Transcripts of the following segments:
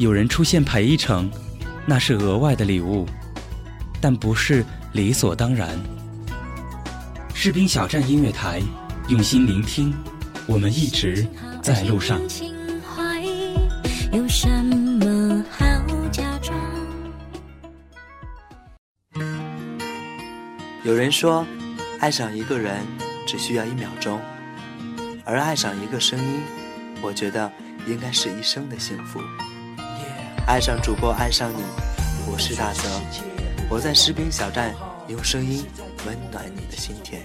有人出现陪一程，那是额外的礼物，但不是理所当然。士兵小站音乐台，用心聆听，我们一直在路上。有什么好假装？有人说，爱上一个人只需要一秒钟，而爱上一个声音，我觉得应该是一生的幸福。爱上主播，爱上你，我是大泽，我在士兵小站用声音温暖你的心田。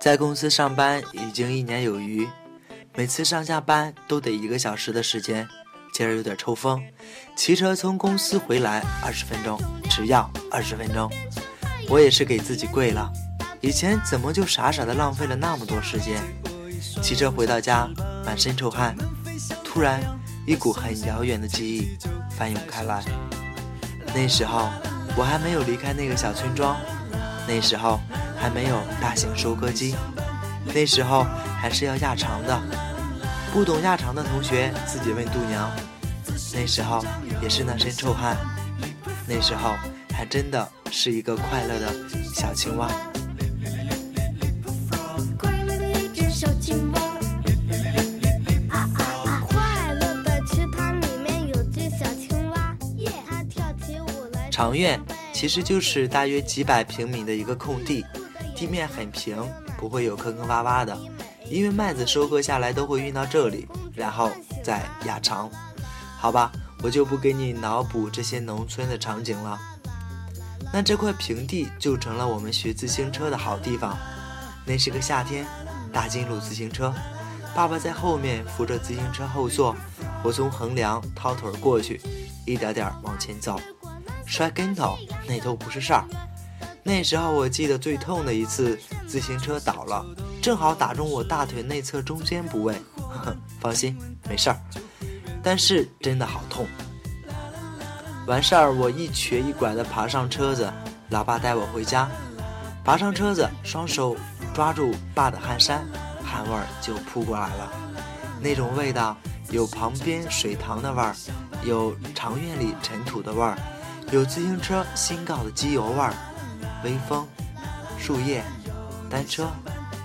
在公司上班已经一年有余，每次上下班都得一个小时的时间，今儿有点抽风，骑车从公司回来二十分钟，只要二十分钟，我也是给自己跪了。以前怎么就傻傻的浪费了那么多时间？骑车回到家，满身臭汗，突然一股很遥远的记忆翻涌开来。那时候我还没有离开那个小村庄，那时候还没有大型收割机，那时候还是要压场的。不懂压场的同学自己问度娘。那时候也是那身臭汗，那时候还真的是一个快乐的小青蛙。长院其实就是大约几百平米的一个空地，地面很平，不会有坑坑洼洼的。因为麦子收割下来都会运到这里，然后再压长。好吧，我就不给你脑补这些农村的场景了。那这块平地就成了我们学自行车的好地方。那是个夏天，大金鹿自行车，爸爸在后面扶着自行车后座，我从横梁掏腿过去，一点点往前走。摔跟头那都不是事儿，那时候我记得最痛的一次，自行车倒了，正好打中我大腿内侧中间部位。放心，没事儿，但是真的好痛。完事儿，我一瘸一拐地爬上车子，老爸带我回家。爬上车子，双手抓住爸的汗衫，汗味儿就扑过来了。那种味道，有旁边水塘的味儿，有长院里尘土的味儿。有自行车新搞的机油味儿，微风，树叶，单车，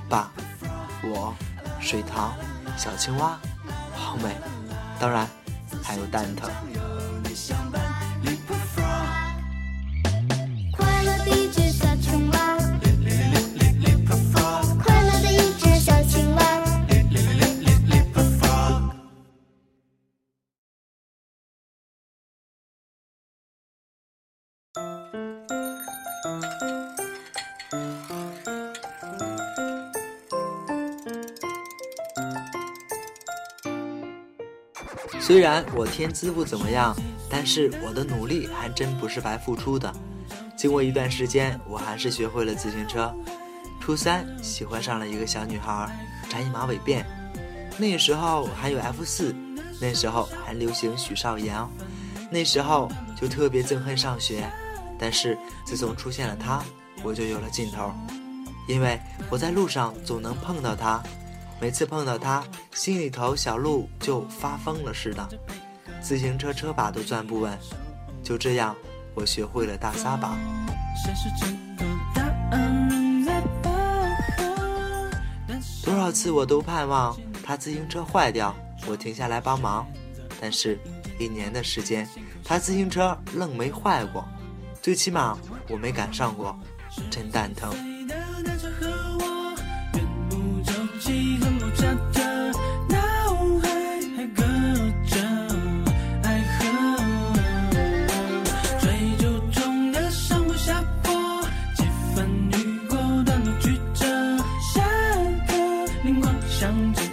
爸，我，水塘，小青蛙，好美。当然，还有蛋疼。虽然我天资不怎么样，但是我的努力还真不是白付出的。经过一段时间，我还是学会了自行车。初三喜欢上了一个小女孩，扎一马尾辫。那时候还有 F 四，那时候还流行许绍洋，那时候就特别憎恨上学。但是自从出现了她，我就有了劲头，因为我在路上总能碰到她。每次碰到他，心里头小鹿就发疯了似的，自行车车把都转不稳。就这样，我学会了大撒把。多少次我都盼望他自行车坏掉，我停下来帮忙，但是，一年的时间，他自行车愣没坏过，最起码我没赶上过，真蛋疼。下的脑海还隔着爱河，追逐中的上坡下坡，几分雨后，段落曲折，下课铃狂响。接。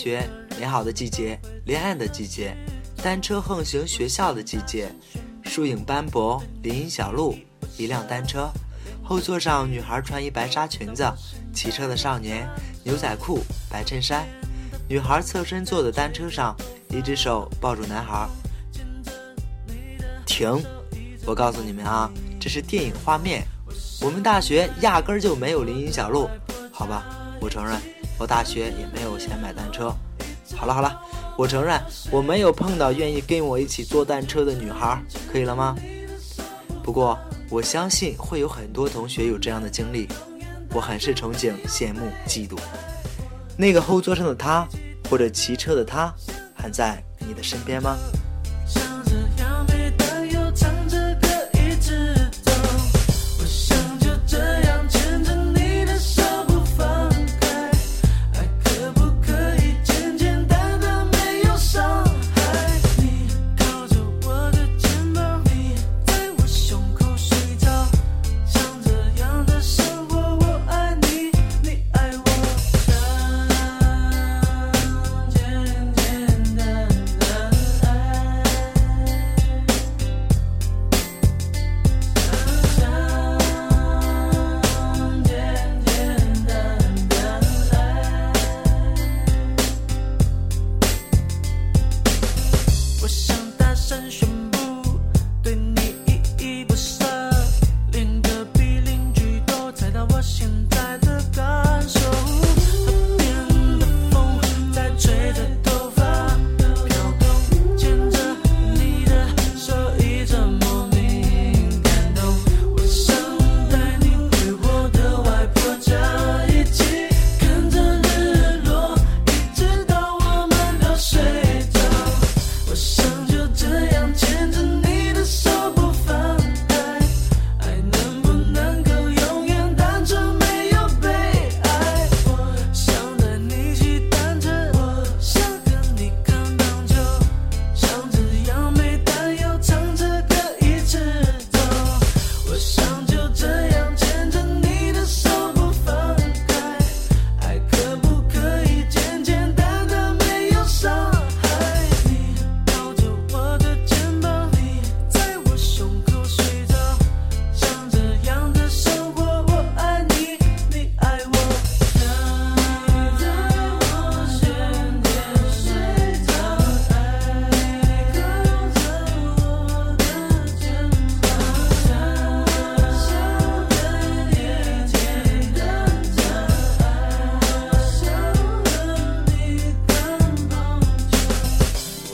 学美好的季节，恋爱的季节，单车横行学校的季节，树影斑驳，林荫小路，一辆单车，后座上女孩穿一白纱裙子，骑车的少年牛仔裤白衬衫，女孩侧身坐在单车上，一只手抱住男孩。停，我告诉你们啊，这是电影画面，我们大学压根儿就没有林荫小路，好吧，我承认。我大学也没有钱买单车。好了好了，我承认我没有碰到愿意跟我一起坐单车的女孩，可以了吗？不过我相信会有很多同学有这样的经历，我很是憧憬、羡慕、嫉妒。那个后座上的他，或者骑车的他，还在你的身边吗？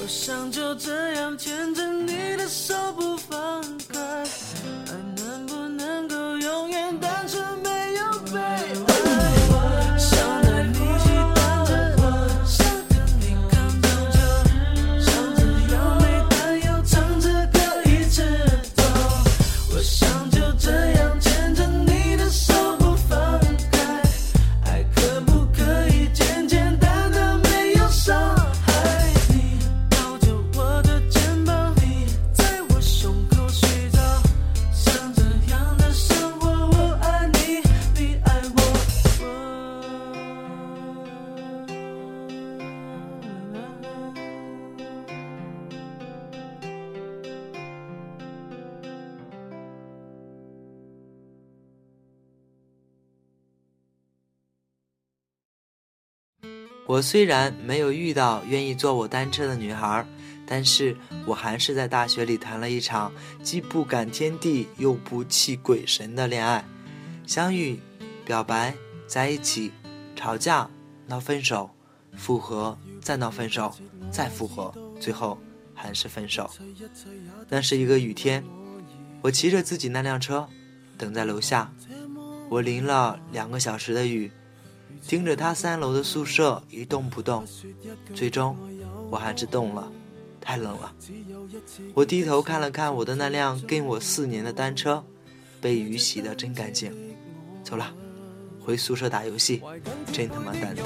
我想就这样牵着你的手不放开。我虽然没有遇到愿意坐我单车的女孩，但是我还是在大学里谈了一场既不感天地又不弃鬼神的恋爱。相遇、表白、在一起、吵架、闹分手、复合、再闹分手、再复合，最后还是分手。那是一个雨天，我骑着自己那辆车，等在楼下，我淋了两个小时的雨。盯着他三楼的宿舍一动不动，最终我还是动了。太冷了，我低头看了看我的那辆跟我四年的单车，被雨洗得真干净。走了，回宿舍打游戏，真他妈蛋疼。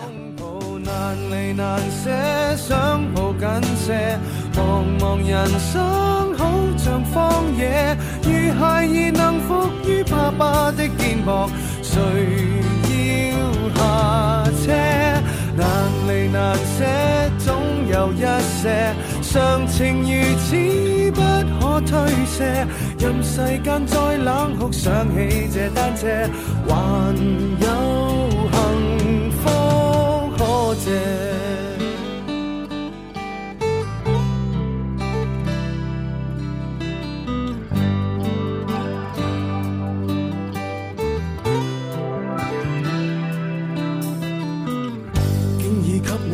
下车难离难舍，总有一些常情如此，不可推卸。任世间再冷酷，想起这单车，还有幸福可借。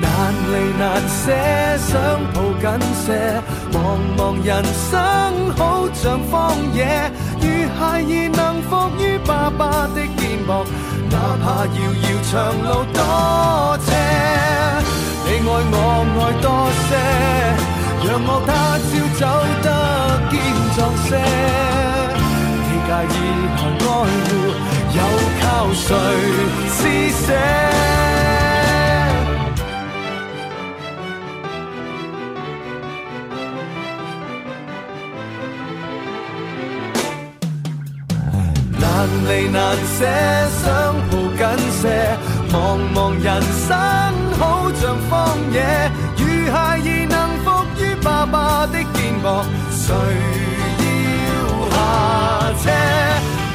难离难舍，想抱紧些。茫茫人生好像荒野，如孩儿能伏于爸爸的肩膊，哪怕遥遥长路多斜。你爱我爱多些，让我他朝走得坚壮些。你介意和爱护，又靠谁施舍？难离难舍，想抱紧些。茫茫人生，好像荒野。如孩儿能伏于爸爸的肩膊，谁要下车？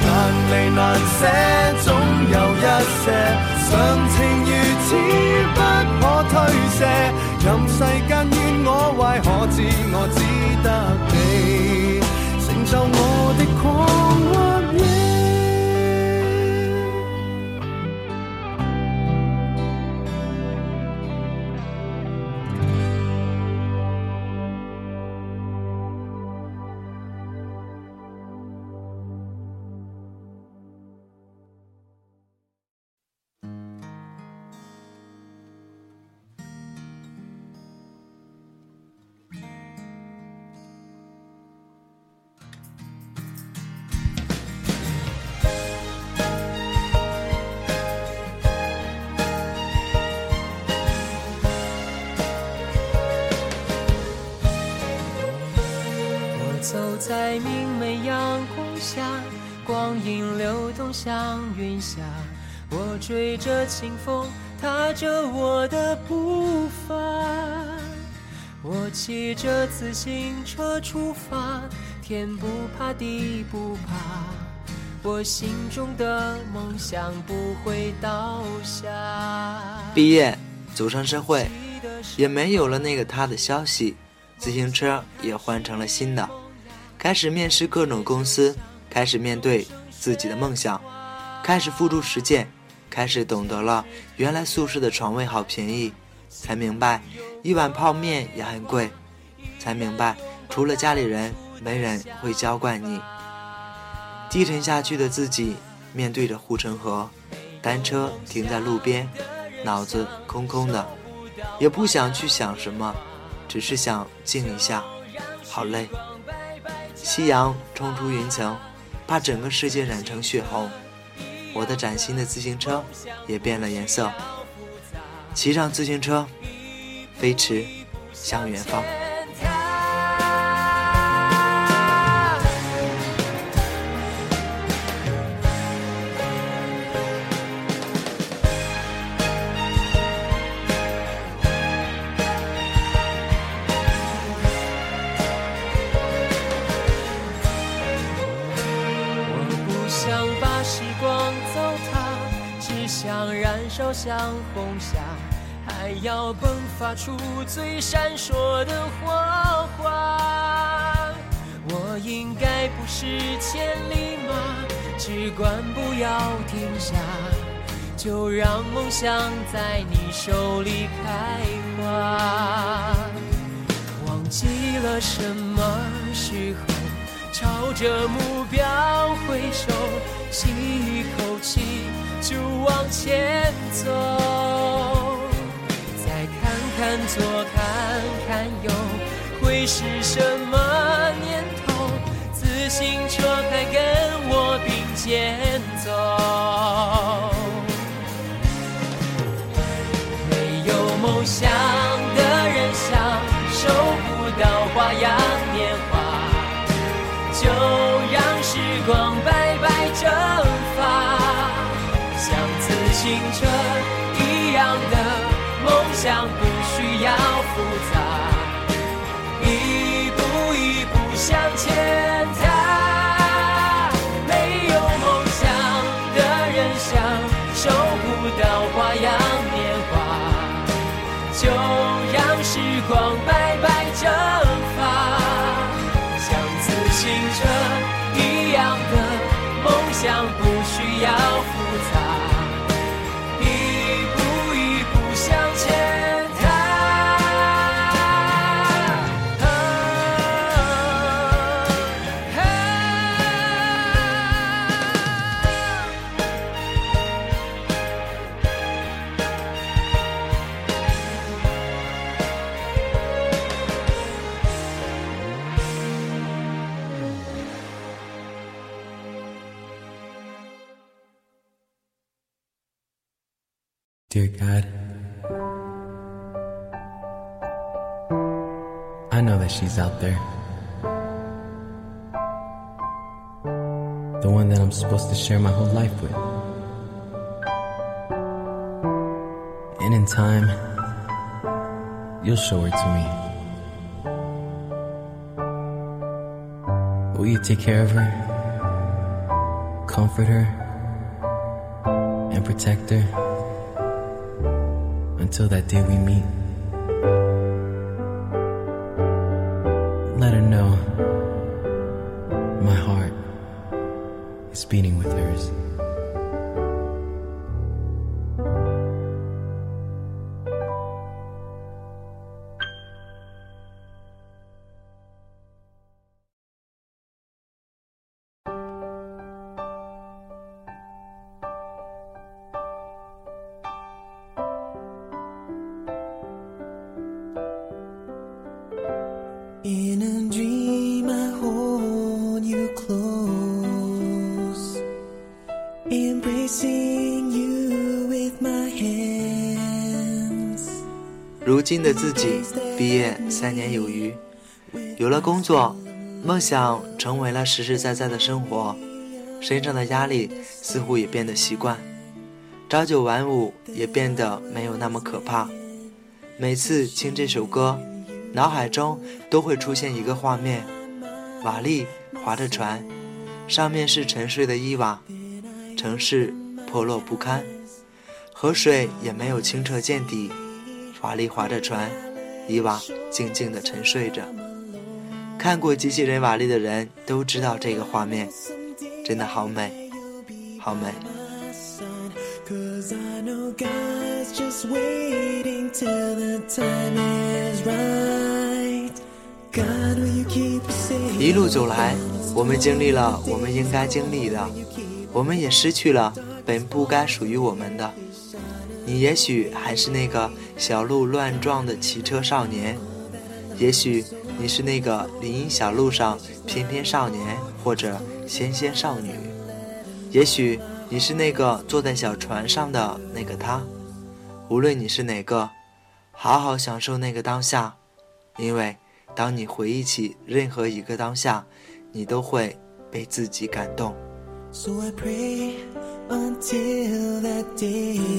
难离难舍，总有一些。常情如此，不可推卸。任世间怨我坏，可知我只得你，成就我的狂。走在明媚阳光下，光影流动像云霞。我追着清风，踏着我的步伐。我骑着自行车出发，天不怕地不怕，我心中的梦想不会倒下。毕业，走上社会，也没有了那个他的消息，自行车也换成了新的。开始面试各种公司，开始面对自己的梦想，开始付诸实践，开始懂得了原来宿舍的床位好便宜，才明白一碗泡面也很贵，才明白除了家里人没人会娇惯你。低沉下去的自己面对着护城河，单车停在路边，脑子空空的，也不想去想什么，只是想静一下，好累。夕阳冲出云层，把整个世界染成血红。我的崭新的自行车也变了颜色。骑上自行车，飞驰向远方。像燃烧，像红霞，还要迸发出最闪烁的火花。我应该不是千里马，只管不要停下，就让梦想在你手里开花。忘记了什么时候朝着目标挥手。吸一口气，就往前走。再看看左，看看右，会是什么念头？自行车还跟我并肩走。没有梦想的人，享受不到花样。there. The one that I'm supposed to share my whole life with. And in time, you'll show her to me. Will you take care of her, comfort her, and protect her until that day we meet? Let her know. hands。facing with you my 如今的自己，毕业三年有余，有了工作，梦想成为了实实在在的生活，身上的压力似乎也变得习惯，朝九晚五也变得没有那么可怕。每次听这首歌，脑海中都会出现一个画面：瓦力划着船，上面是沉睡的伊娃。城市破落不堪，河水也没有清澈见底。瓦力划着船，伊娃静静的沉睡着。看过机器人瓦力的人都知道这个画面，真的好美，好美。一路走来，我们经历了我们应该经历的。我们也失去了本不该属于我们的。你也许还是那个小鹿乱撞的骑车少年，也许你是那个林荫小路上翩翩少年或者纤纤少女，也许你是那个坐在小船上的那个他。无论你是哪个，好好享受那个当下，因为当你回忆起任何一个当下，你都会被自己感动。So I pray until that day.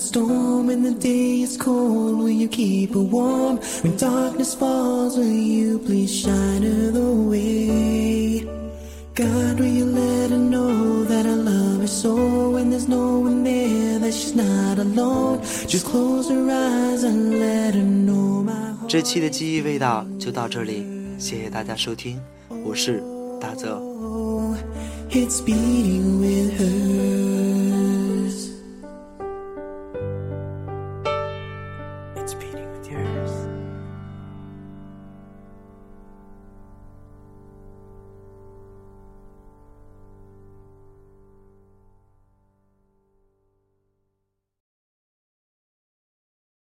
storm? When the day is cold, will you keep her warm? When darkness falls, will you please shine her the way? God, will you let her know that I love her so? When there's no one there, that she's not alone. Just close her eyes and let her know my heart. 这期的记忆味道就到这里，谢谢大家收听，我是大泽。 It's beating with her.